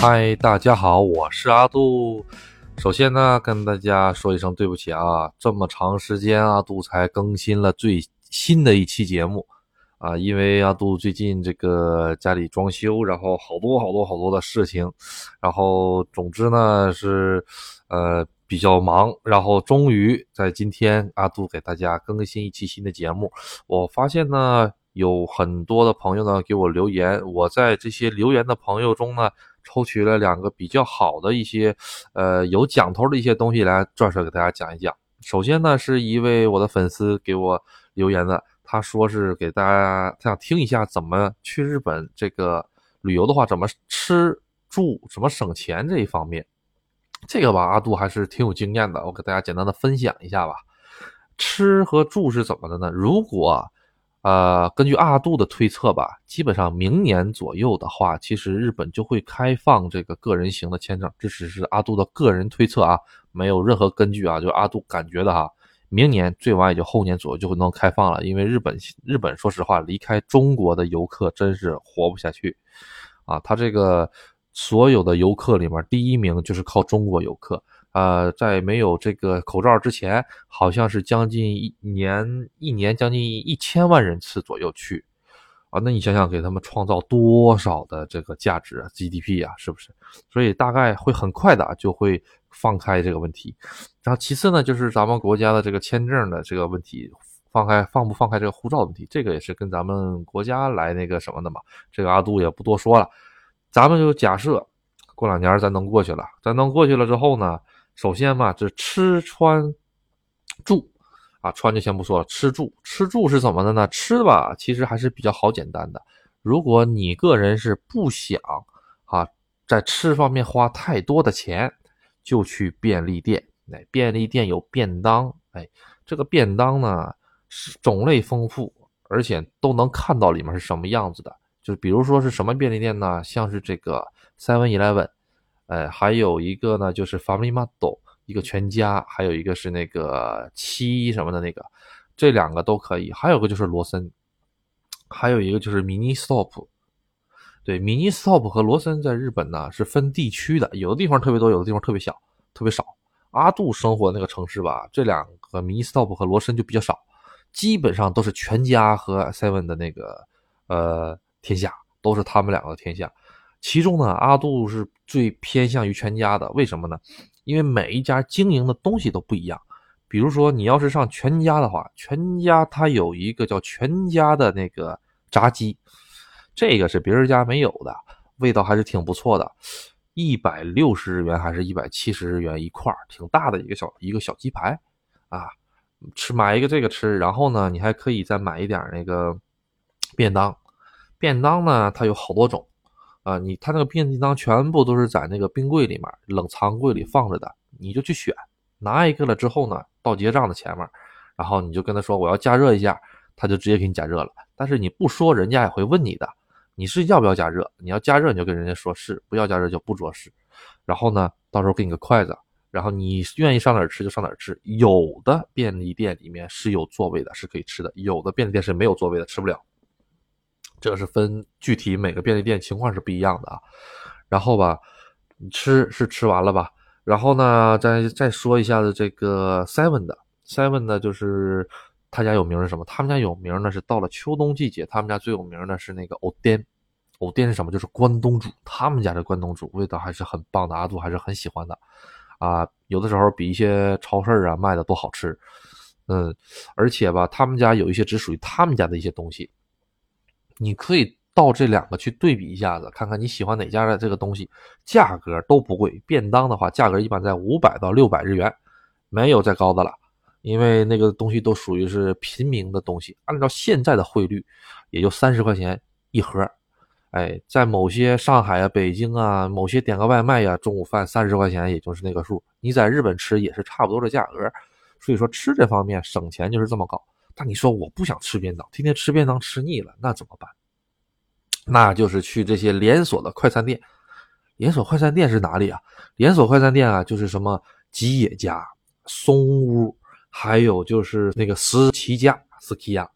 嗨，大家好，我是阿杜。首先呢，跟大家说一声对不起啊，这么长时间阿杜才更新了最新的一期节目啊，因为阿杜最近这个家里装修，然后好多好多好多的事情，然后总之呢是呃比较忙，然后终于在今天阿杜给大家更新一期新的节目。我发现呢有很多的朋友呢给我留言，我在这些留言的朋友中呢。抽取了两个比较好的一些，呃，有讲头的一些东西来转述给大家讲一讲。首先呢，是一位我的粉丝给我留言的，他说是给大家他想听一下怎么去日本这个旅游的话，怎么吃住，怎么省钱这一方面。这个吧，阿杜还是挺有经验的，我给大家简单的分享一下吧。吃和住是怎么的呢？如果呃，根据阿杜的推测吧，基本上明年左右的话，其实日本就会开放这个个人行的签证。这只是阿杜的个人推测啊，没有任何根据啊，就阿杜感觉的哈。明年最晚也就后年左右就会能开放了，因为日本日本说实话，离开中国的游客真是活不下去啊。他这个所有的游客里面，第一名就是靠中国游客。呃，在没有这个口罩之前，好像是将近一年，一年将近一千万人次左右去，啊，那你想想，给他们创造多少的这个价值，GDP 啊，是不是？所以大概会很快的就会放开这个问题。然后其次呢，就是咱们国家的这个签证的这个问题，放开放不放开这个护照问题，这个也是跟咱们国家来那个什么的嘛。这个阿杜也不多说了，咱们就假设过两年咱能过去了，咱能过去了之后呢？首先嘛，这吃穿住啊，穿就先不说了，吃住吃住是怎么的呢？吃吧，其实还是比较好简单的。如果你个人是不想啊在吃方面花太多的钱，就去便利店。哎，便利店有便当，哎，这个便当呢是种类丰富，而且都能看到里面是什么样子的。就比如说是什么便利店呢？像是这个 Seven Eleven。哎，还有一个呢，就是 Family Mart，一个全家，还有一个是那个七什么的那个，这两个都可以。还有个就是罗森，还有一个就是 Mini Stop。对，Mini Stop 和罗森在日本呢是分地区的，有的地方特别多，有的地方特别小，特别少。阿杜生活那个城市吧，这两个 Mini Stop 和罗森就比较少，基本上都是全家和 Seven 的那个呃天下，都是他们两个的天下。其中呢，阿杜是最偏向于全家的，为什么呢？因为每一家经营的东西都不一样。比如说，你要是上全家的话，全家它有一个叫全家的那个炸鸡，这个是别人家没有的，味道还是挺不错的。一百六十日元还是一百七十日元一块挺大的一个小一个小鸡排啊，吃买一个这个吃，然后呢，你还可以再买一点那个便当，便当呢它有好多种。啊，你他那个便当全部都是在那个冰柜里面、冷藏柜里放着的，你就去选，拿一个了之后呢，到结账的前面，然后你就跟他说我要加热一下，他就直接给你加热了。但是你不说，人家也会问你的，你是要不要加热？你要加热你就跟人家说是，不要加热就不说是。然后呢，到时候给你个筷子，然后你愿意上哪儿吃就上哪儿吃。有的便利店里面是有座位的，是可以吃的；有的便利店是没有座位的，吃不了。这个是分具体每个便利店情况是不一样的啊，然后吧，吃是吃完了吧，然后呢，再再说一下子这个 Seven 的 Seven 呢，就是他家有名是什么？他们家有名呢是到了秋冬季节，他们家最有名的是那个藕颠，藕颠是什么？就是关东煮，他们家的关东煮味道还是很棒的，阿杜还是很喜欢的啊，有的时候比一些超市啊卖的都好吃，嗯，而且吧，他们家有一些只属于他们家的一些东西。你可以到这两个去对比一下子，看看你喜欢哪家的这个东西，价格都不贵。便当的话，价格一般在五百到六百日元，没有再高的了，因为那个东西都属于是平民的东西。按照现在的汇率，也就三十块钱一盒。哎，在某些上海啊、北京啊，某些点个外卖呀，中午饭三十块钱也就是那个数。你在日本吃也是差不多的价格，所以说吃这方面省钱就是这么搞。那你说我不想吃便当，天天吃便当吃腻了，那怎么办？那就是去这些连锁的快餐店。连锁快餐店是哪里啊？连锁快餐店啊，就是什么吉野家、松屋，还有就是那个斯奇家、斯奇亚，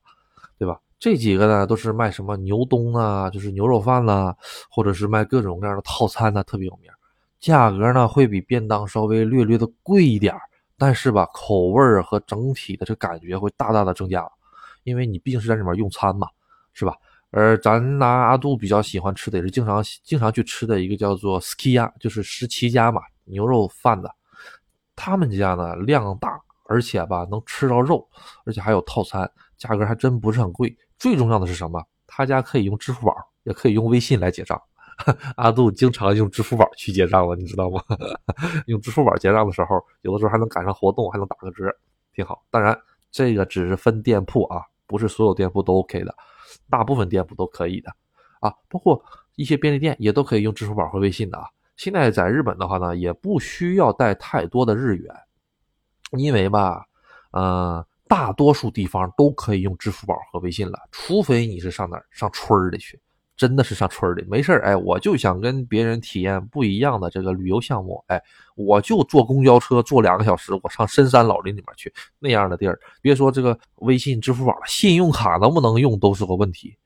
对吧？这几个呢都是卖什么牛冬啊，就是牛肉饭啦，或者是卖各种各样的套餐呢，特别有名。价格呢会比便当稍微略略的贵一点儿但是吧，口味儿和整体的这感觉会大大的增加，因为你毕竟是在里面用餐嘛，是吧？而咱拿阿杜比较喜欢吃的，也是经常经常去吃的一个叫做 Skia，就是十七家嘛牛肉饭的。他们家呢量大，而且吧能吃到肉，而且还有套餐，价格还真不是很贵。最重要的是什么？他家可以用支付宝，也可以用微信来结账。阿杜经常用支付宝去结账了，你知道吗？用支付宝结账的时候，有的时候还能赶上活动，还能打个折，挺好。当然，这个只是分店铺啊，不是所有店铺都 OK 的。大部分店铺都可以的啊，包括一些便利店也都可以用支付宝和微信的啊。现在在日本的话呢，也不需要带太多的日元，因为吧，呃，大多数地方都可以用支付宝和微信了，除非你是上哪儿上村儿里去，真的是上村里没事儿，哎，我就想跟别人体验不一样的这个旅游项目，哎，我就坐公交车坐两个小时，我上深山老林里面去那样的地儿，别说这个微信、支付宝了，信用卡能不能用都是个问题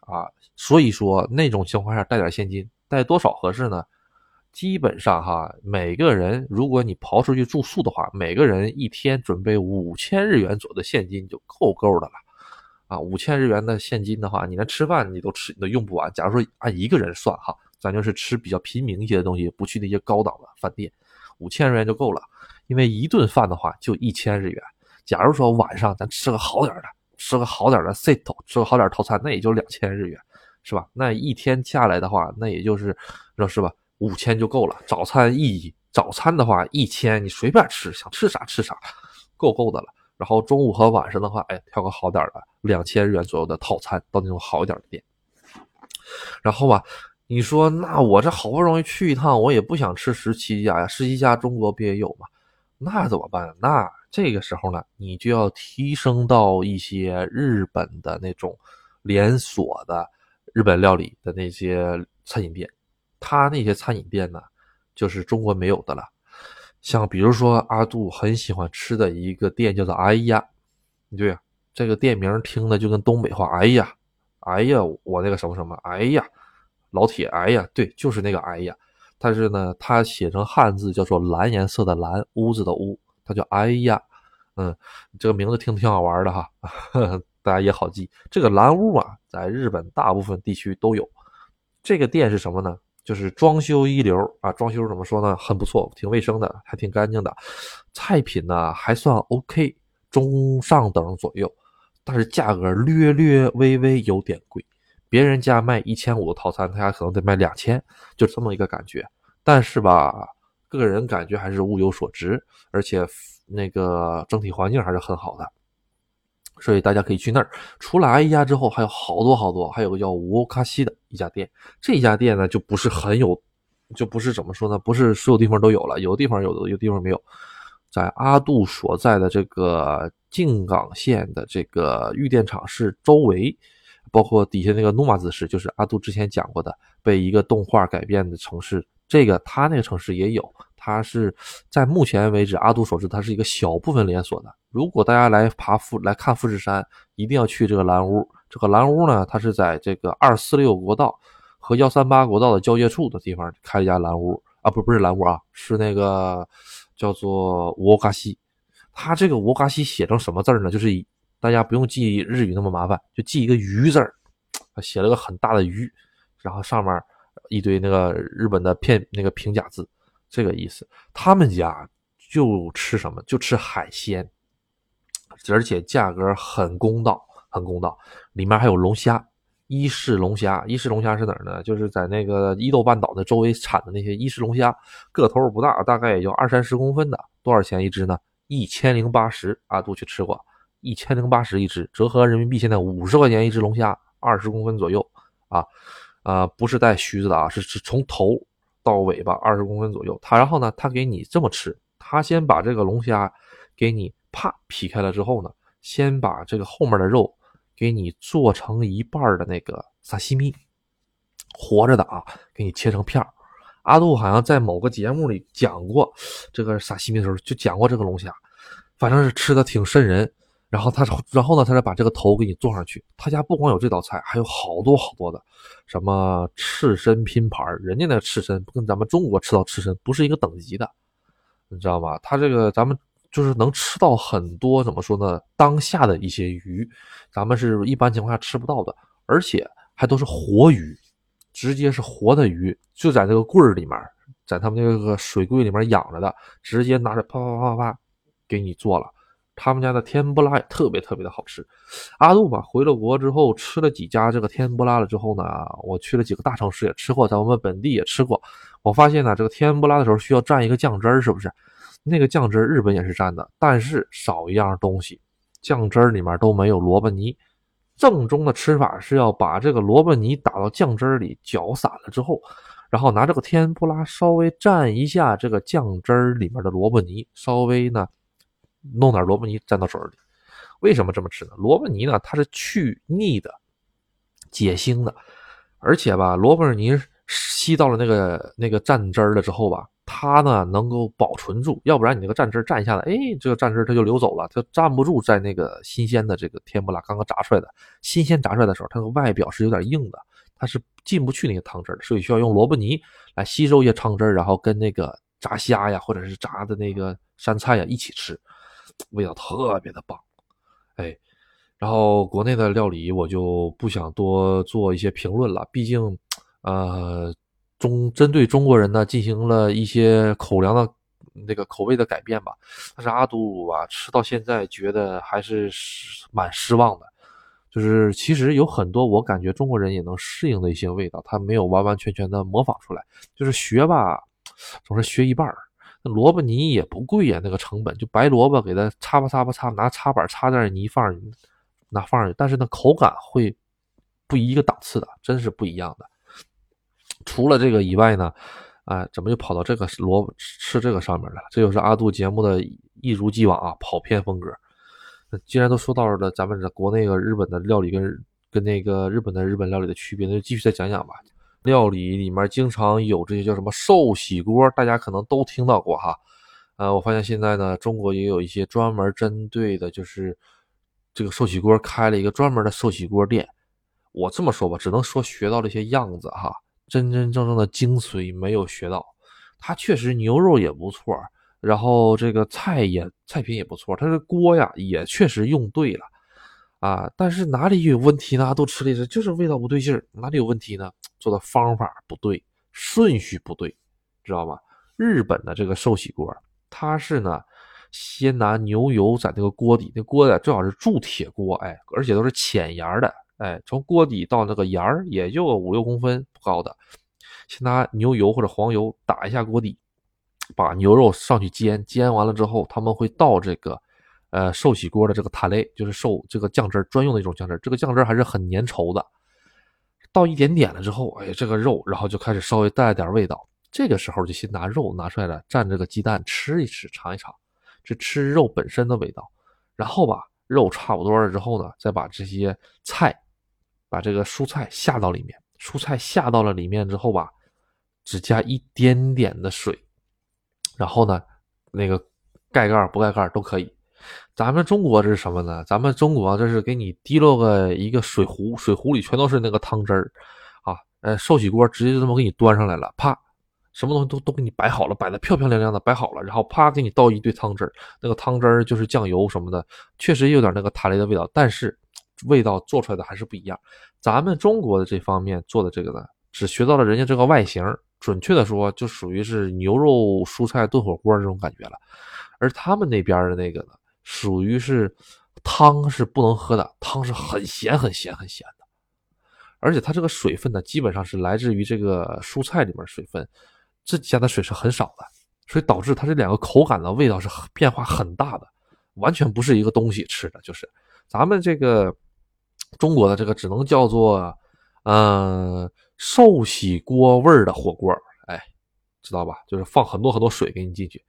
啊。所以说那种情况下带点现金，带多少合适呢？基本上哈，每个人如果你刨出去住宿的话，每个人一天准备五千日元左右的现金就够够的了。啊，五千日元的现金的话，你连吃饭你都吃你都用不完。假如说按一个人算哈，咱就是吃比较平民一些的东西，不去那些高档的饭店，五千日元就够了。因为一顿饭的话就一千日元。假如说晚上咱吃个好点的，吃个好点的 set，吃个好点套餐，那也就两千日元，是吧？那一天下来的话，那也就是说是吧？五千就够了，早餐一早餐的话一千，你随便吃，想吃啥吃啥，够够的了。然后中午和晚上的话，哎，挑个好点的，两千日元左右的套餐，到那种好一点的店。然后吧，你说那我这好不容易去一趟，我也不想吃十七家呀，十七家中国不也有吗？那怎么办？那这个时候呢，你就要提升到一些日本的那种连锁的日本料理的那些餐饮店。他那些餐饮店呢，就是中国没有的了。像比如说阿杜很喜欢吃的一个店叫做“哎呀”，对呀，这个店名听的就跟东北话“哎呀，哎呀”，我那个什么什么“哎呀”，老铁“哎呀”，对，就是那个“哎呀”。但是呢，它写成汉字叫做蓝颜色的蓝，屋子的屋，它叫“哎呀”。嗯，这个名字听挺好玩的哈，大家也好记。这个蓝屋啊，在日本大部分地区都有。这个店是什么呢？就是装修一流啊，装修怎么说呢？很不错，挺卫生的，还挺干净的。菜品呢还算 OK，中上等左右，但是价格略略微微有点贵。别人家卖一千五的套餐，他家可能得卖两千，就这么一个感觉。但是吧，个人感觉还是物有所值，而且那个整体环境还是很好的。所以大家可以去那儿。除了阿一家之后，还有好多好多，还有个叫沃卡西的一家店。这家店呢，就不是很有，就不是怎么说呢？不是所有地方都有了，有的地方有的，有地方没有。在阿杜所在的这个静冈县的这个玉电厂市周围，包括底下那个努马子市，就是阿杜之前讲过的被一个动画改变的城市。这个他那个城市也有。它是在目前为止，阿杜所知，它是一个小部分连锁的。如果大家来爬富来看富士山，一定要去这个蓝屋。这个蓝屋呢，它是在这个二四六国道和幺三八国道的交界处的地方开了一家蓝屋啊，不不是蓝屋啊，是那个叫做沃嘎西。它这个沃嘎西写成什么字呢？就是大家不用记日语那么麻烦，就记一个鱼字儿，写了个很大的鱼，然后上面一堆那个日本的片那个平假字。这个意思，他们家就吃什么？就吃海鲜，而且价格很公道，很公道。里面还有龙虾，伊势龙虾。伊势龙虾是哪儿呢？就是在那个伊豆半岛的周围产的那些伊势龙虾，个头不大，大概也就二三十公分的。多少钱一只呢？一千零八十。阿杜去吃过，一千零八十一只，折合人民币现在五十块钱一只龙虾，二十公分左右啊啊，不是带须子的啊，是是从头。到尾巴二十公分左右，他然后呢，他给你这么吃，他先把这个龙虾给你啪劈开了之后呢，先把这个后面的肉给你做成一半的那个沙西米，活着的啊，给你切成片阿杜好像在某个节目里讲过这个萨西米的时候，就讲过这个龙虾，反正是吃的挺瘆人。然后他，然后呢，他再把这个头给你做上去。他家不光有这道菜，还有好多好多的，什么刺身拼盘人家那刺身跟咱们中国吃到刺身不是一个等级的，你知道吗？他这个咱们就是能吃到很多怎么说呢？当下的一些鱼，咱们是一般情况下吃不到的，而且还都是活鱼，直接是活的鱼，就在这个柜儿里面，在他们那个水柜里面养着的，直接拿着啪啪啪啪啪给你做了。他们家的天不拉也特别特别的好吃。阿杜嘛，回了国之后吃了几家这个天不拉了之后呢，我去了几个大城市也吃过，在我们本地也吃过。我发现呢，这个天不拉的时候需要蘸一个酱汁儿，是不是？那个酱汁儿日本也是蘸的，但是少一样东西，酱汁儿里面都没有萝卜泥。正宗的吃法是要把这个萝卜泥打到酱汁儿里，搅散了之后，然后拿这个天不拉稍微蘸一下这个酱汁儿里面的萝卜泥，稍微呢。弄点萝卜泥蘸到水里，为什么这么吃呢？萝卜泥呢，它是去腻的、解腥的，而且吧，萝卜泥吸到了那个那个蘸汁儿了之后吧，它呢能够保存住，要不然你那个蘸汁蘸下子，哎，这个蘸汁它就流走了，它蘸不住在那个新鲜的这个天不辣刚刚炸出来的，新鲜炸出来的时候，它的外表是有点硬的，它是进不去那个汤汁的，所以需要用萝卜泥来吸收一些汤汁儿然后跟那个炸虾呀，或者是炸的那个山菜呀一起吃。味道特别的棒，哎，然后国内的料理我就不想多做一些评论了，毕竟，呃，中针对中国人呢进行了一些口粮的那个口味的改变吧。但是阿杜啊，吃到现在觉得还是蛮失望的，就是其实有很多我感觉中国人也能适应的一些味道，他没有完完全全的模仿出来，就是学吧，总是学一半儿。那萝卜泥也不贵呀，那个成本就白萝卜给它擦吧擦吧擦，拿擦板擦点泥放上去，那放上去，但是那口感会不一个档次的，真是不一样的。除了这个以外呢，啊，怎么又跑到这个萝卜吃这个上面了？这就是阿杜节目的一如既往啊，跑偏风格。既然都说到了咱们的国内的日本的料理跟跟那个日本的日本料理的区别，那就继续再讲讲吧。料理里面经常有这些叫什么寿喜锅，大家可能都听到过哈。呃，我发现现在呢，中国也有一些专门针对的，就是这个寿喜锅开了一个专门的寿喜锅店。我这么说吧，只能说学到了一些样子哈，真真正正的精髓没有学到。它确实牛肉也不错，然后这个菜也菜品也不错，它的锅呀也确实用对了。啊，但是哪里有问题呢？都吃了一次，就是味道不对劲。哪里有问题呢？做的方法不对，顺序不对，知道吗？日本的这个寿喜锅，它是呢，先拿牛油在那个锅底，那锅的最好是铸铁锅，哎，而且都是浅沿的，哎，从锅底到那个沿儿也就五六公分高的，先拿牛油或者黄油打一下锅底，把牛肉上去煎，煎完了之后，他们会倒这个。呃，寿喜锅的这个塔雷就是寿这个酱汁专用的一种酱汁，这个酱汁还是很粘稠的。倒一点点了之后，哎，这个肉然后就开始稍微带了点味道。这个时候就先拿肉拿出来了，蘸这个鸡蛋吃一吃，尝一尝，这吃肉本身的味道。然后吧，肉差不多了之后呢，再把这些菜，把这个蔬菜下到里面。蔬菜下到了里面之后吧，只加一点点的水，然后呢，那个盖盖不盖盖都可以。咱们中国这是什么呢？咱们中国这是给你滴落个一个水壶，水壶里全都是那个汤汁儿，啊，呃，寿喜锅直接就这么给你端上来了，啪，什么东西都都给你摆好了，摆的漂漂亮亮的，摆好了，然后啪给你倒一堆汤汁儿，那个汤汁儿就是酱油什么的，确实有点那个塔雷的味道，但是味道做出来的还是不一样。咱们中国的这方面做的这个呢，只学到了人家这个外形，准确的说就属于是牛肉蔬菜炖火锅这种感觉了，而他们那边的那个呢。属于是汤是不能喝的，汤是很咸很咸很咸的，而且它这个水分呢，基本上是来自于这个蔬菜里面水分，这加的水是很少的，所以导致它这两个口感的味道是变化很大的，完全不是一个东西吃的，就是咱们这个中国的这个只能叫做嗯寿喜锅味儿的火锅，哎，知道吧？就是放很多很多水给你进去。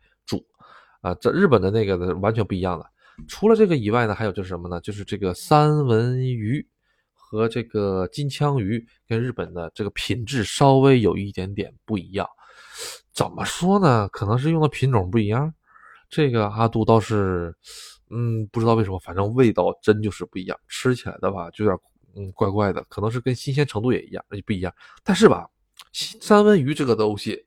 啊，这日本的那个的完全不一样的。除了这个以外呢，还有就是什么呢？就是这个三文鱼和这个金枪鱼跟日本的这个品质稍微有一点点不一样。怎么说呢？可能是用的品种不一样。这个阿杜倒是，嗯，不知道为什么，反正味道真就是不一样，吃起来的话就有点嗯怪怪的，可能是跟新鲜程度也一样，也不一样。但是吧，三文鱼这个东西，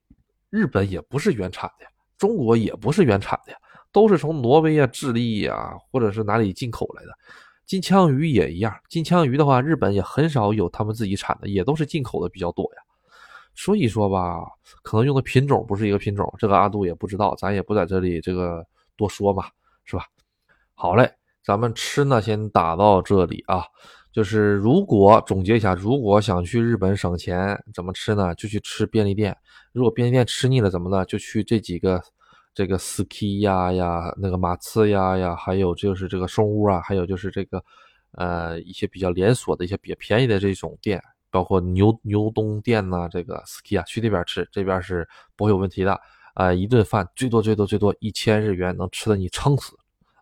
日本也不是原产的，中国也不是原产的呀，都是从挪威啊、智利呀，或者是哪里进口来的。金枪鱼也一样，金枪鱼的话，日本也很少有他们自己产的，也都是进口的比较多呀。所以说吧，可能用的品种不是一个品种，这个阿杜也不知道，咱也不在这里这个多说嘛，是吧？好嘞，咱们吃呢先打到这里啊。就是如果总结一下，如果想去日本省钱，怎么吃呢？就去吃便利店。如果便利店吃腻了，怎么呢？就去这几个，这个 ski 呀呀，那个马刺呀呀，还有就是这个松屋啊，还有就是这个，呃，一些比较连锁的一些比较便宜的这种店。包括牛牛东店呐，这个 ski 啊，去那边吃，这边是不会有问题的啊。一顿饭最多最多最多一千日元，能吃的你撑死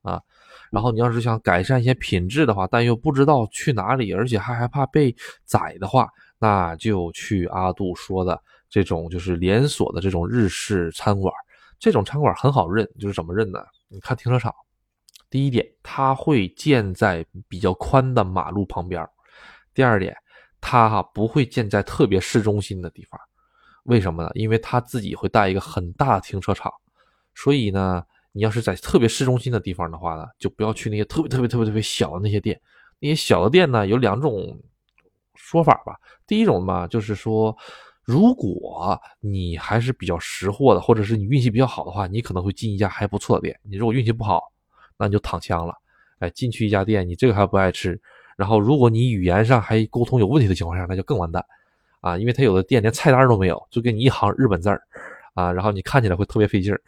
啊。然后你要是想改善一些品质的话，但又不知道去哪里，而且还害怕被宰的话，那就去阿杜说的这种就是连锁的这种日式餐馆。这种餐馆很好认，就是怎么认呢？你看停车场，第一点，它会建在比较宽的马路旁边；第二点。它哈不会建在特别市中心的地方，为什么呢？因为它自己会带一个很大的停车场，所以呢，你要是在特别市中心的地方的话呢，就不要去那些特别特别特别特别小的那些店。那些小的店呢，有两种说法吧。第一种嘛，就是说，如果你还是比较识货的，或者是你运气比较好的话，你可能会进一家还不错的店。你如果运气不好，那你就躺枪了。哎，进去一家店，你这个还不爱吃。然后，如果你语言上还沟通有问题的情况下，那就更完蛋，啊，因为他有的店连菜单都没有，就给你一行日本字儿，啊，然后你看起来会特别费劲儿。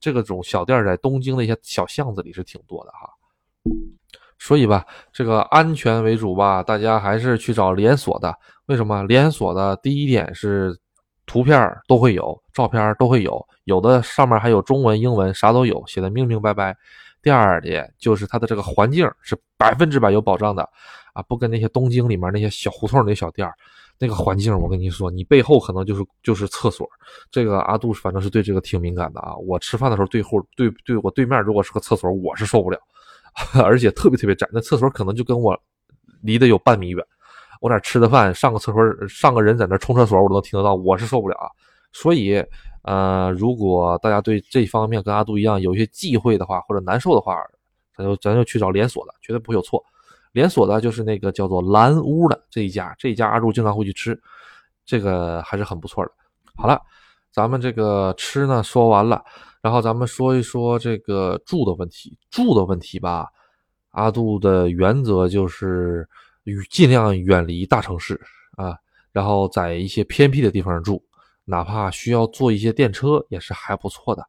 这个种小店在东京的一些小巷子里是挺多的哈。所以吧，这个安全为主吧，大家还是去找连锁的。为什么？连锁的第一点是图片都会有，照片都会有，有的上面还有中文、英文，啥都有，写的明明白白。第二点就是它的这个环境是百分之百有保障的，啊，不跟那些东京里面那些小胡同那小店那个环境，我跟你说，你背后可能就是就是厕所。这个阿杜反正是对这个挺敏感的啊。我吃饭的时候对后对对我对面如果是个厕所，我是受不了，而且特别特别窄，那厕所可能就跟我离得有半米远。我那吃的饭上个厕所上个人在那冲厕所，我都能听得到，我是受不了啊。所以。呃，如果大家对这方面跟阿杜一样有一些忌讳的话，或者难受的话，咱就咱就去找连锁的，绝对不会有错。连锁的就是那个叫做蓝屋的这一家，这一家阿杜经常会去吃，这个还是很不错的。好了，咱们这个吃呢说完了，然后咱们说一说这个住的问题。住的问题吧，阿杜的原则就是与尽量远离大城市啊，然后在一些偏僻的地方住。哪怕需要坐一些电车也是还不错的，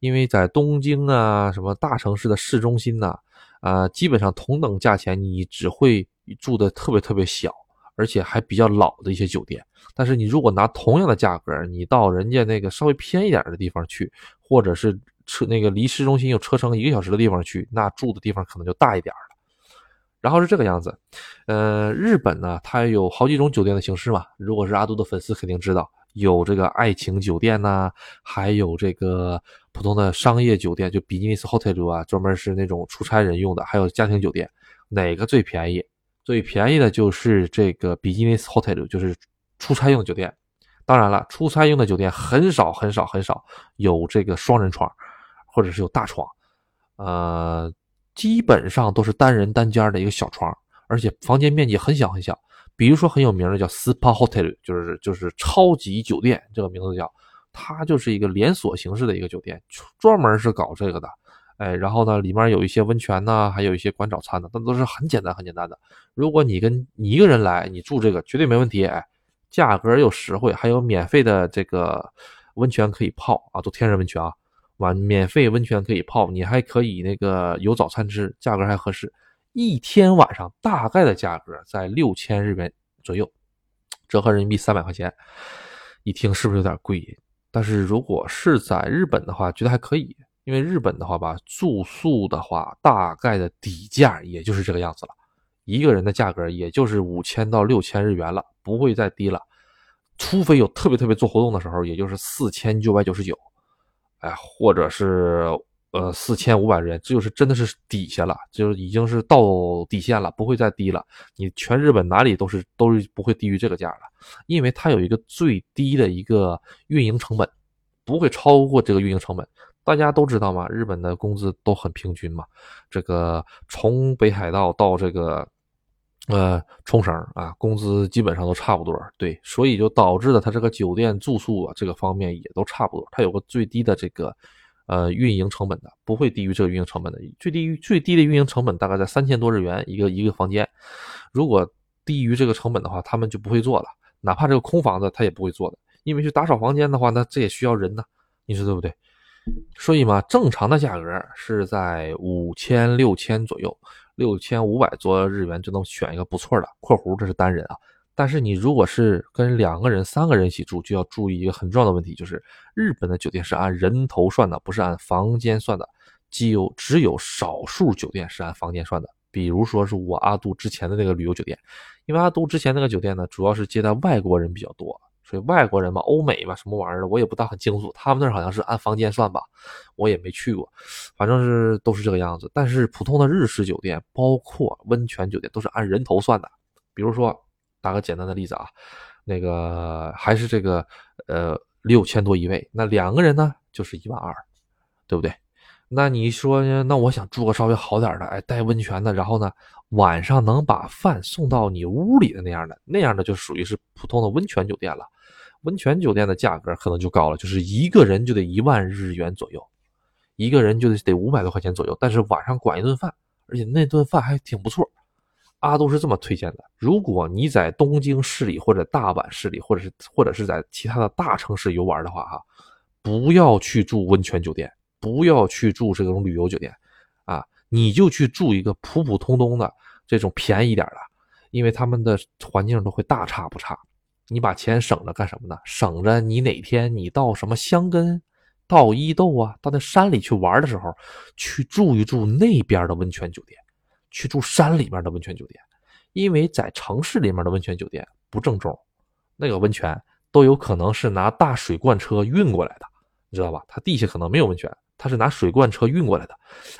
因为在东京啊什么大城市的市中心呢，呃基本上同等价钱你只会住的特别特别小，而且还比较老的一些酒店。但是你如果拿同样的价格，你到人家那个稍微偏一点的地方去，或者是车那个离市中心有车程一个小时的地方去，那住的地方可能就大一点了。然后是这个样子，呃，日本呢它有好几种酒店的形式嘛，如果是阿杜的粉丝肯定知道。有这个爱情酒店呐，还有这个普通的商业酒店，就比基尼斯 hotel 啊，专门是那种出差人用的。还有家庭酒店，哪个最便宜？最便宜的就是这个比基尼斯 hotel，就是出差用酒店。当然了，出差用的酒店很少很少很少有这个双人床，或者是有大床，呃，基本上都是单人单间的一个小床，而且房间面积很小很小。比如说很有名的叫 Spa Hotel，就是就是超级酒店，这个名字叫，它就是一个连锁形式的一个酒店，专门是搞这个的，哎，然后呢，里面有一些温泉呐，还有一些管早餐的，那都是很简单很简单的。如果你跟你一个人来，你住这个绝对没问题，哎，价格又实惠，还有免费的这个温泉可以泡啊，都天然温泉啊，完免费温泉可以泡，你还可以那个有早餐吃，价格还合适。一天晚上大概的价格在六千日元左右，折合人民币三百块钱。一听是不是有点贵？但是如果是在日本的话，觉得还可以，因为日本的话吧，住宿的话大概的底价也就是这个样子了，一个人的价格也就是五千到六千日元了，不会再低了。除非有特别特别做活动的时候，也就是四千九百九十九，哎，或者是呃四千五百日元，这就是真的是底下了，就是已经是到底线了，不会再低了。你全日本哪里都是都是不会低于这个价了，因为它有一个最低的一个运营成本，不会超过这个运营成本。大家都知道嘛，日本的工资都很平均嘛。这个从北海道到这个呃冲绳啊，工资基本上都差不多。对，所以就导致了它这个酒店住宿啊这个方面也都差不多。它有个最低的这个呃运营成本的，不会低于这个运营成本的。最低最低的运营成本大概在三千多日元一个一个房间。如果低于这个成本的话，他们就不会做了。哪怕这个空房子，他也不会做的，因为去打扫房间的话，那这也需要人呢，你说对不对？所以嘛，正常的价格是在五千六千左右，六千五百多日元就能选一个不错的（括弧这是单人啊）。但是你如果是跟两个人、三个人一起住，就要注意一个很重要的问题，就是日本的酒店是按人头算的，不是按房间算的。只有只有少数酒店是按房间算的，比如说是我阿杜之前的那个旅游酒店，因为阿杜之前那个酒店呢，主要是接待外国人比较多。所以外国人嘛，欧美嘛，什么玩意儿的，我也不大很清楚。他们那儿好像是按房间算吧，我也没去过，反正是都是这个样子。但是普通的日式酒店，包括温泉酒店，都是按人头算的。比如说，打个简单的例子啊，那个还是这个呃六千多一位，那两个人呢就是一万二，对不对？那你说，那我想住个稍微好点的，哎，带温泉的，然后呢，晚上能把饭送到你屋里的那样的，那样的就属于是普通的温泉酒店了。温泉酒店的价格可能就高了，就是一个人就得一万日元左右，一个人就得得五百多块钱左右。但是晚上管一顿饭，而且那顿饭还挺不错。阿都是这么推荐的：如果你在东京市里或者大阪市里，或者是或者是在其他的大城市游玩的话，哈，不要去住温泉酒店，不要去住这种旅游酒店，啊，你就去住一个普普通通的这种便宜点的，因为他们的环境都会大差不差。你把钱省着干什么呢？省着你哪天你到什么香根、到伊豆啊，到那山里去玩的时候，去住一住那边的温泉酒店，去住山里面的温泉酒店。因为在城市里面的温泉酒店不正宗，那个温泉都有可能是拿大水罐车运过来的，你知道吧？它地下可能没有温泉，它是拿水罐车运过来的。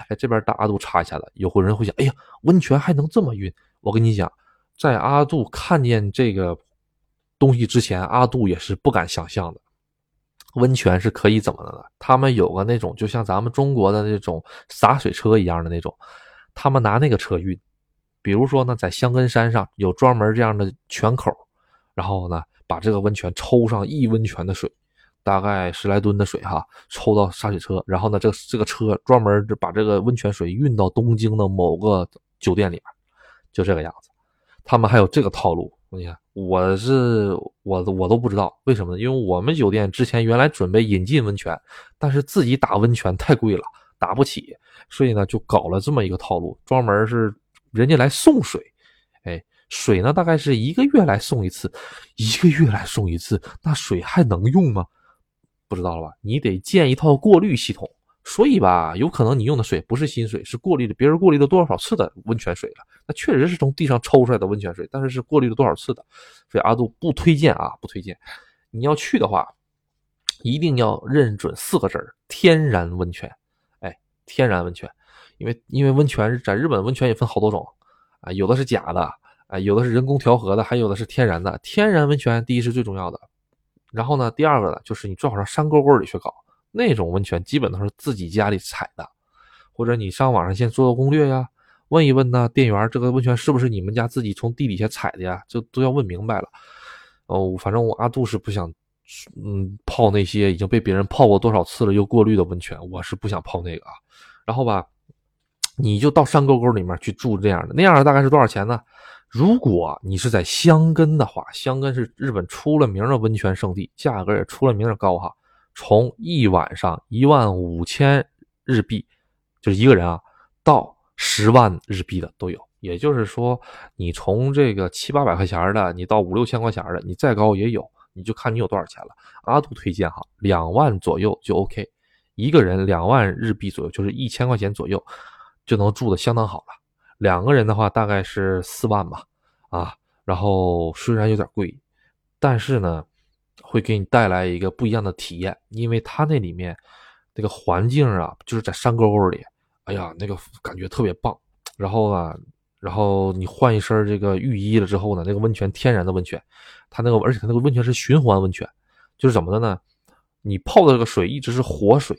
哎，这边大阿杜插一下子，有会人会想，哎呀，温泉还能这么运？我跟你讲，在阿杜看见这个。东西之前阿杜也是不敢想象的，温泉是可以怎么的呢？他们有个那种就像咱们中国的那种洒水车一样的那种，他们拿那个车运。比如说呢，在香根山上有专门这样的泉口，然后呢把这个温泉抽上一温泉的水，大概十来吨的水哈，抽到洒水车，然后呢这这个车专门把这个温泉水运到东京的某个酒店里面，就这个样子。他们还有这个套路。你看，我是我我都不知道为什么呢？因为我们酒店之前原来准备引进温泉，但是自己打温泉太贵了，打不起，所以呢就搞了这么一个套路，专门是人家来送水，哎，水呢大概是一个月来送一次，一个月来送一次，那水还能用吗？不知道了吧？你得建一套过滤系统。所以吧，有可能你用的水不是新水，是过滤的，别人过滤了多少次的温泉水了。那确实是从地上抽出来的温泉水，但是是过滤了多少次的。所以阿杜不推荐啊，不推荐。你要去的话，一定要认准四个字儿：天然温泉。天然温泉，因为因为温泉在日本温泉也分好多种啊，有的是假的，啊，有的是人工调和的，还有的是天然的。天然温泉第一是最重要的，然后呢，第二个呢，就是你最好上山沟沟里去搞。那种温泉基本都是自己家里采的，或者你上网上先做做攻略呀，问一问呢店员，这个温泉是不是你们家自己从地底下采的呀？就都要问明白了。哦，反正我阿杜是不想，嗯，泡那些已经被别人泡过多少次了又过滤的温泉，我是不想泡那个啊。然后吧，你就到山沟沟里面去住这样的，那样的大概是多少钱呢？如果你是在箱根的话，箱根是日本出了名的温泉圣地，价格也出了名的高哈。从一晚上一万五千日币，就是一个人啊，到十万日币的都有。也就是说，你从这个七八百块钱的，你到五六千块钱的，你再高也有，你就看你有多少钱了。阿杜推荐哈，两万左右就 OK，一个人两万日币左右，就是一千块钱左右就能住的相当好了。两个人的话大概是四万吧，啊，然后虽然有点贵，但是呢。会给你带来一个不一样的体验，因为它那里面那个环境啊，就是在山沟沟里，哎呀，那个感觉特别棒。然后呢，然后你换一身这个浴衣了之后呢，那个温泉天然的温泉，它那个而且它那个温泉是循环温泉，就是怎么的呢？你泡的这个水一直是活水，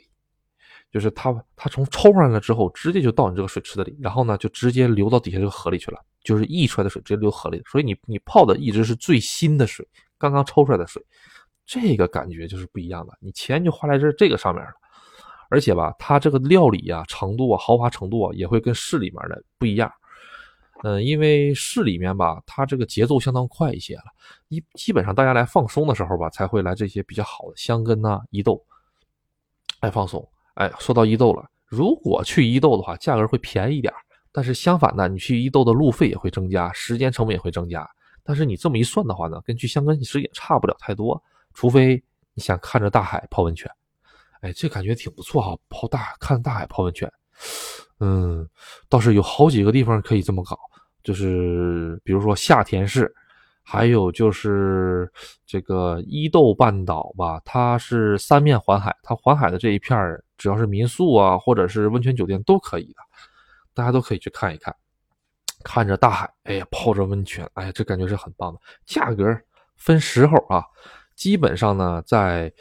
就是它它从抽上来了之后，直接就到你这个水池子里，然后呢就直接流到底下这个河里去了，就是溢出来的水直接流河里，所以你你泡的一直是最新的水，刚刚抽出来的水，这个感觉就是不一样的，你钱就花在这这个上面了，而且吧，它这个料理啊程度啊豪华程度啊也会跟市里面的不一样。嗯，因为市里面吧，它这个节奏相当快一些了，一基本上大家来放松的时候吧，才会来这些比较好的香根呐、伊豆，来放松。哎，说到伊豆了，如果去伊豆的话，价格会便宜一点但是相反呢，你去伊豆的路费也会增加，时间成本也会增加。但是你这么一算的话呢，跟去香根其实也差不了太多，除非你想看着大海泡温泉。哎，这感觉挺不错哈，泡大看大海泡温泉。嗯，倒是有好几个地方可以这么搞，就是比如说夏田市，还有就是这个伊豆半岛吧，它是三面环海，它环海的这一片只要是民宿啊，或者是温泉酒店都可以的，大家都可以去看一看，看着大海，哎呀，泡着温泉，哎呀，这感觉是很棒的。价格分时候啊，基本上呢，在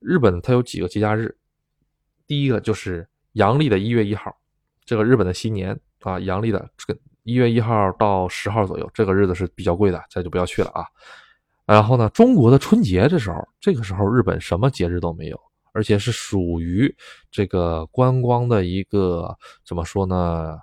日本它有几个节假日，第一个就是阳历的一月一号。这个日本的新年啊，阳历的这个一月一号到十号左右，这个日子是比较贵的，这就不要去了啊。然后呢，中国的春节这时候，这个时候日本什么节日都没有，而且是属于这个观光的一个怎么说呢？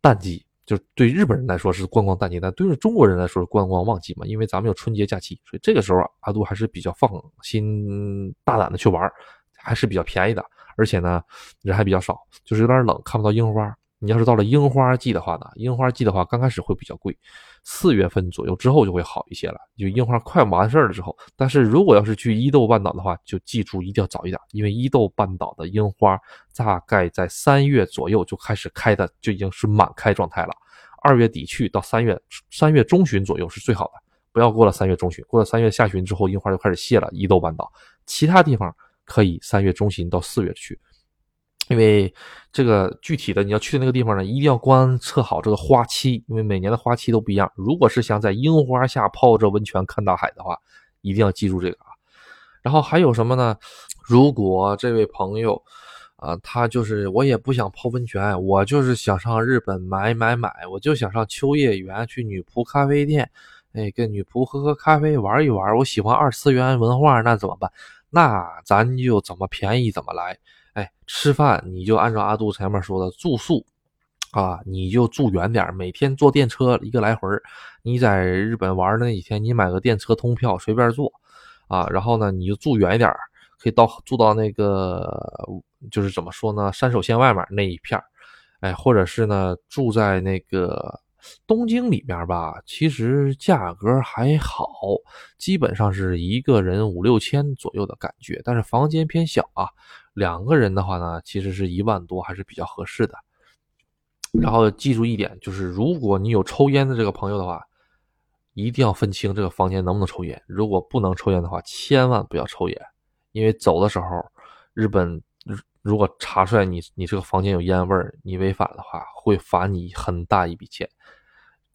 淡季，就对日本人来说是观光淡季，但对于中国人来说是观光旺季嘛，因为咱们有春节假期，所以这个时候阿杜还是比较放心大胆的去玩，还是比较便宜的。而且呢，人还比较少，就是有点冷，看不到樱花。你要是到了樱花季的话呢，樱花季的话刚开始会比较贵，四月份左右之后就会好一些了，就樱花快完事儿了之后。但是如果要是去伊豆半岛的话，就记住一定要早一点，因为伊豆半岛的樱花大概在三月左右就开始开的，就已经是满开状态了。二月底去到三月三月中旬左右是最好的，不要过了三月中旬，过了三月下旬之后，樱花就开始谢了。伊豆半岛其他地方。可以三月中旬到四月去，因为这个具体的你要去的那个地方呢，一定要观测好这个花期，因为每年的花期都不一样。如果是想在樱花下泡着温泉看大海的话，一定要记住这个啊。然后还有什么呢？如果这位朋友啊，他就是我也不想泡温泉，我就是想上日本买买买，我就想上秋叶原去女仆咖啡店，哎，跟女仆喝喝咖啡玩一玩。我喜欢二次元文化，那怎么办？那咱就怎么便宜怎么来，哎，吃饭你就按照阿杜前面说的住宿，啊，你就住远点，每天坐电车一个来回你在日本玩那几天，你买个电车通票随便坐，啊，然后呢你就住远一点，可以到住到那个就是怎么说呢，山手线外面那一片哎，或者是呢住在那个。东京里面吧，其实价格还好，基本上是一个人五六千左右的感觉，但是房间偏小啊。两个人的话呢，其实是一万多，还是比较合适的。然后记住一点，就是如果你有抽烟的这个朋友的话，一定要分清这个房间能不能抽烟。如果不能抽烟的话，千万不要抽烟，因为走的时候，日本如果查出来你你这个房间有烟味儿，你违反的话，会罚你很大一笔钱。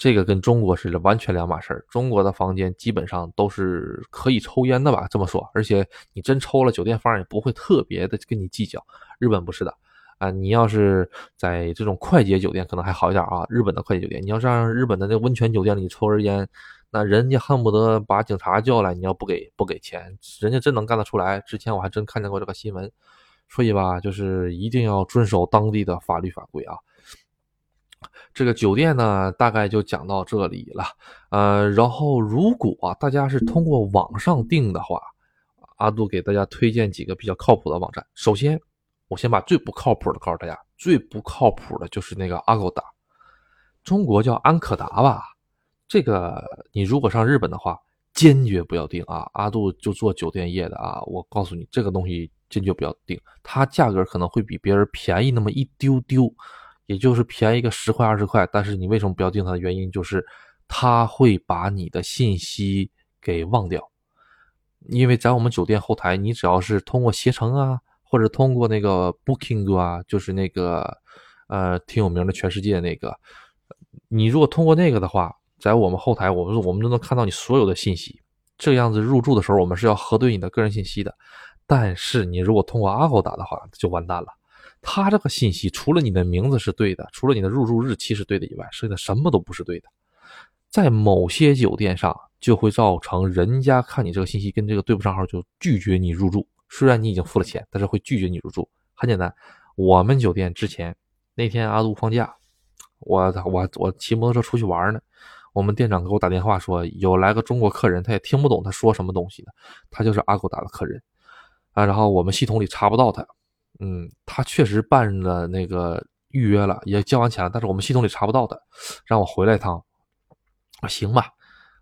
这个跟中国是完全两码事儿。中国的房间基本上都是可以抽烟的吧？这么说，而且你真抽了，酒店方也不会特别的跟你计较。日本不是的啊，你要是在这种快捷酒店可能还好一点啊。日本的快捷酒店，你要让日本的那温泉酒店里抽根烟，那人家恨不得把警察叫来。你要不给不给钱，人家真能干得出来。之前我还真看见过这个新闻，所以吧，就是一定要遵守当地的法律法规啊。这个酒店呢，大概就讲到这里了。呃，然后如果大家是通过网上订的话，阿杜给大家推荐几个比较靠谱的网站。首先，我先把最不靠谱的告诉大家，最不靠谱的就是那个阿狗达，中国叫安可达吧。这个你如果上日本的话，坚决不要订啊！阿杜就做酒店业的啊，我告诉你，这个东西坚决不要订，它价格可能会比别人便宜那么一丢丢。也就是便宜个十块二十块，但是你为什么不要订它的原因就是，他会把你的信息给忘掉，因为在我们酒店后台，你只要是通过携程啊，或者通过那个 Booking 啊，就是那个呃挺有名的全世界那个，你如果通过那个的话，在我们后台，我们我们都能看到你所有的信息。这样子入住的时候，我们是要核对你的个人信息的。但是你如果通过阿狗打的话，就完蛋了。他这个信息除了你的名字是对的，除了你的入住日期是对的以外，剩下的什么都不是对的。在某些酒店上，就会造成人家看你这个信息跟这个对不上号，就拒绝你入住。虽然你已经付了钱，但是会拒绝你入住。很简单，我们酒店之前那天阿杜放假，我我我骑摩托车出去玩呢，我们店长给我打电话说有来个中国客人，他也听不懂他说什么东西的，他就是阿狗达的客人啊，然后我们系统里查不到他，嗯，他确实办了那个预约了，也交完钱了，但是我们系统里查不到他，让我回来一趟。啊，行吧，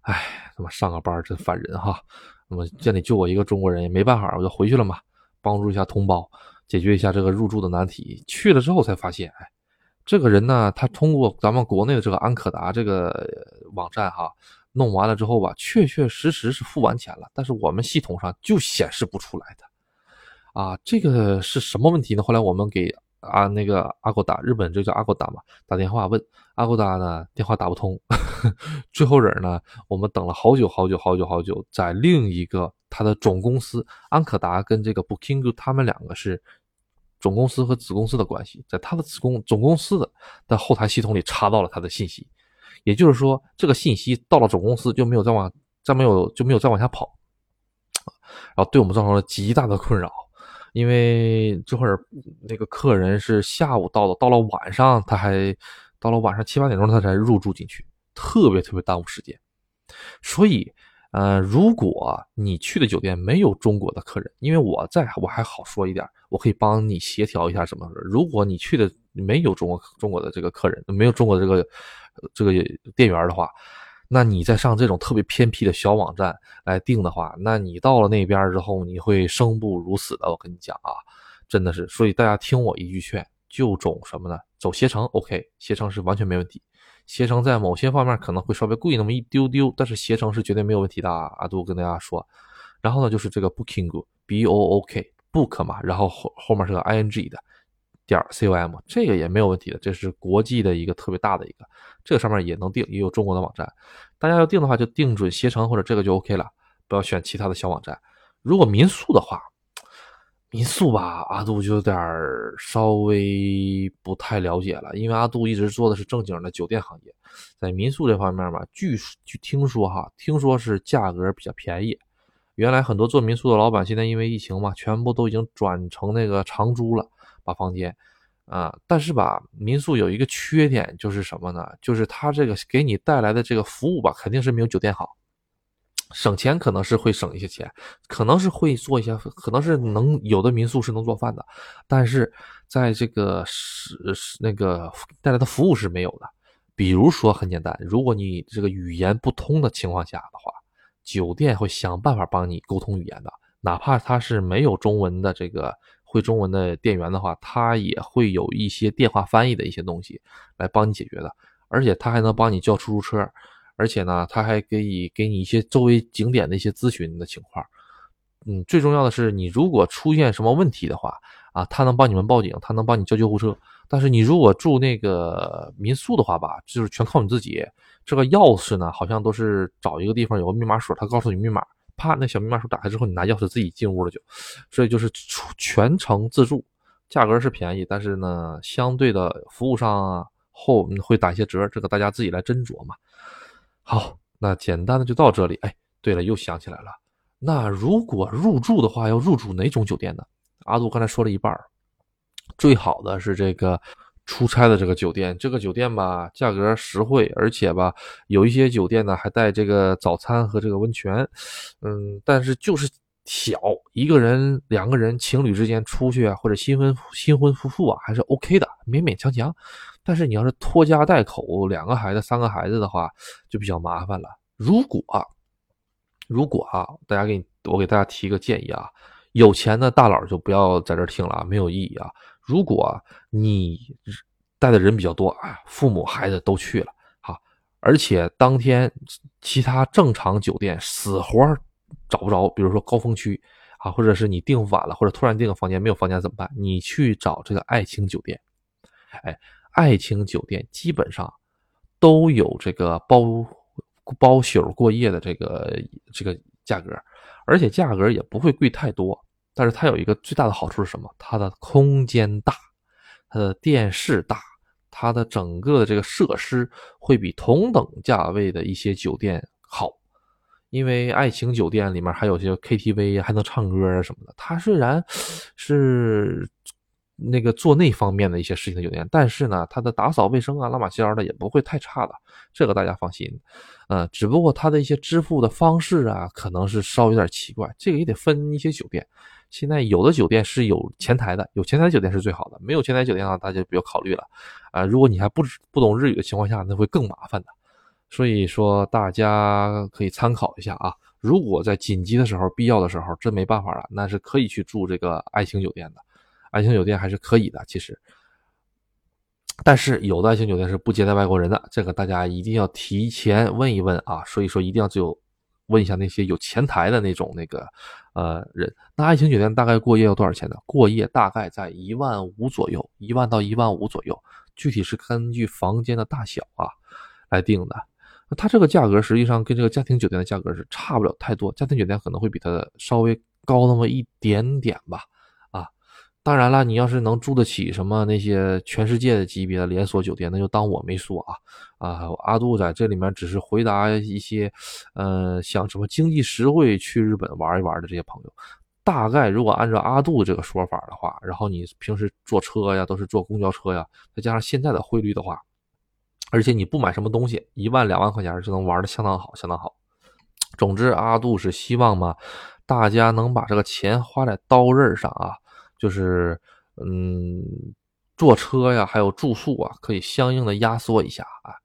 哎，他妈上个班真烦人哈。那么店里就我一个中国人，也没办法，我就回去了嘛，帮助一下同胞，解决一下这个入住的难题。去了之后才发现，哎，这个人呢，他通过咱们国内的这个安可达这个网站哈，弄完了之后吧，确确实实是付完钱了，但是我们系统上就显示不出来的。啊，这个是什么问题呢？后来我们给。啊，那个阿狗达，日本这叫阿狗达嘛，打电话问阿狗达呢，电话打不通。最后人呢，我们等了好久好久好久好久，在另一个他的总公司安可达跟这个 Booking 他们两个是总公司和子公司的关系，在他的子公总公司的的后台系统里查到了他的信息，也就是说，这个信息到了总公司就没有再往再没有就没有再往下跑，然后对我们造成了极大的困扰。因为这会儿那个客人是下午到的，到了晚上他还到了晚上七八点钟他才入住进去，特别特别耽误时间。所以，呃，如果你去的酒店没有中国的客人，因为我在我还好说一点，我可以帮你协调一下什么。如果你去的没有中国中国的这个客人，没有中国的这个这个店员的话。那你再上这种特别偏僻的小网站来订的话，那你到了那边之后，你会生不如死的。我跟你讲啊，真的是。所以大家听我一句劝，就走什么呢？走携程，OK，携程是完全没问题。携程在某些方面可能会稍微贵那么一丢丢，但是携程是绝对没有问题的。阿杜跟大家说。然后呢，就是这个 Booking，B O O K，Book 嘛，然后后后面是个 I N G 的。点 com 这个也没有问题的，这是国际的一个特别大的一个，这个上面也能订，也有中国的网站。大家要订的话，就订准携程或者这个就 OK 了，不要选其他的小网站。如果民宿的话，民宿吧，阿杜就有点稍微不太了解了，因为阿杜一直做的是正经的酒店行业，在民宿这方面嘛，据据听说哈，听说是价格比较便宜。原来很多做民宿的老板，现在因为疫情嘛，全部都已经转成那个长租了。把房间，啊，但是吧，民宿有一个缺点就是什么呢？就是它这个给你带来的这个服务吧，肯定是没有酒店好。省钱可能是会省一些钱，可能是会做一些，可能是能有的民宿是能做饭的，但是在这个是是那个带来的服务是没有的。比如说很简单，如果你这个语言不通的情况下的话，酒店会想办法帮你沟通语言的，哪怕他是没有中文的这个。会中文的店员的话，他也会有一些电话翻译的一些东西来帮你解决的，而且他还能帮你叫出租车，而且呢，他还可以给你一些周围景点的一些咨询的情况。嗯，最重要的是，你如果出现什么问题的话，啊，他能帮你们报警，他能帮你叫救护车。但是你如果住那个民宿的话吧，就是全靠你自己。这个钥匙呢，好像都是找一个地方有个密码锁，他告诉你密码。啪，那小密码锁打开之后，你拿钥匙自己进屋了就，所以就是全程自助，价格是便宜，但是呢，相对的服务上后会打一些折，这个大家自己来斟酌嘛。好，那简单的就到这里。哎，对了，又想起来了，那如果入住的话，要入住哪种酒店呢？阿杜刚才说了一半，最好的是这个。出差的这个酒店，这个酒店吧，价格实惠，而且吧，有一些酒店呢还带这个早餐和这个温泉，嗯，但是就是小，一个人、两个人、情侣之间出去啊，或者新婚新婚夫妇啊，还是 OK 的，勉勉强强。但是你要是拖家带口，两个孩子、三个孩子的话，就比较麻烦了。如果如果啊，大家给你，我给大家提个建议啊，有钱的大佬就不要在这儿听了，没有意义啊。如果你带的人比较多啊，父母孩子都去了，好，而且当天其他正常酒店死活找不着，比如说高峰区啊，或者是你订晚了，或者突然订个房间没有房间怎么办？你去找这个爱情酒店，哎，爱情酒店基本上都有这个包包宿过夜的这个这个价格，而且价格也不会贵太多。但是它有一个最大的好处是什么？它的空间大，它的电视大，它的整个的这个设施会比同等价位的一些酒店好。因为爱情酒店里面还有些 KTV，还能唱歌啊什么的。它虽然是那个做那方面的一些事情的酒店，但是呢，它的打扫卫生啊、拉马仙的也不会太差的，这个大家放心。呃，只不过它的一些支付的方式啊，可能是稍微有点奇怪，这个也得分一些酒店。现在有的酒店是有前台的，有前台酒店是最好的。没有前台酒店的话，大家就不要考虑了。啊，如果你还不不懂日语的情况下，那会更麻烦的。所以说，大家可以参考一下啊。如果在紧急的时候、必要的时候，真没办法了，那是可以去住这个爱情酒店的。爱情酒店还是可以的，其实。但是有的爱情酒店是不接待外国人的，这个大家一定要提前问一问啊。所以说，一定要只有问一下那些有前台的那种那个呃人。那爱情酒店大概过夜要多少钱呢？过夜大概在一万五左右，一万到一万五左右，具体是根据房间的大小啊来定的。那它这个价格实际上跟这个家庭酒店的价格是差不了太多，家庭酒店可能会比它稍微高那么一点点吧。当然了，你要是能住得起什么那些全世界的级别的连锁酒店，那就当我没说啊。啊，阿杜在这里面只是回答一些，呃，想什么经济实惠去日本玩一玩的这些朋友。大概如果按照阿杜这个说法的话，然后你平时坐车呀都是坐公交车呀，再加上现在的汇率的话。而且你不买什么东西，一万两万块钱就能玩的相当好，相当好。总之，阿杜是希望嘛，大家能把这个钱花在刀刃上啊，就是嗯，坐车呀，还有住宿啊，可以相应的压缩一下啊，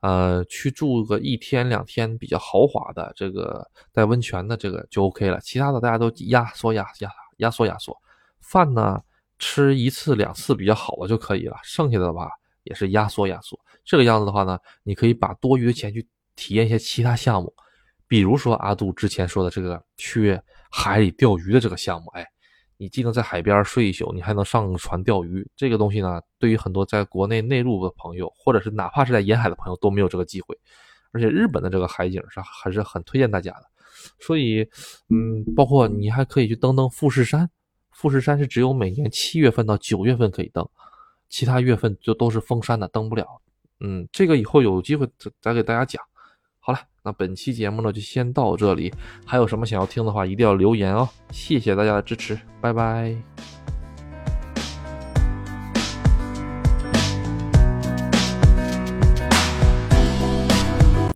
呃，去住个一天两天比较豪华的这个带温泉的这个就 OK 了，其他的大家都压缩压压压缩压缩。饭呢，吃一次两次比较好的就可以了，剩下的吧也是压缩压缩。这个样子的话呢，你可以把多余的钱去体验一些其他项目，比如说阿杜之前说的这个去海里钓鱼的这个项目。哎，你既能在海边睡一宿，你还能上船钓鱼。这个东西呢，对于很多在国内内陆的朋友，或者是哪怕是在沿海的朋友都没有这个机会。而且日本的这个海景是还是很推荐大家的。所以，嗯，包括你还可以去登登富士山。富士山是只有每年七月份到九月份可以登，其他月份就都是封山的，登不了。嗯，这个以后有机会再再给大家讲。好了，那本期节目呢就先到这里。还有什么想要听的话，一定要留言哦。谢谢大家的支持，拜拜。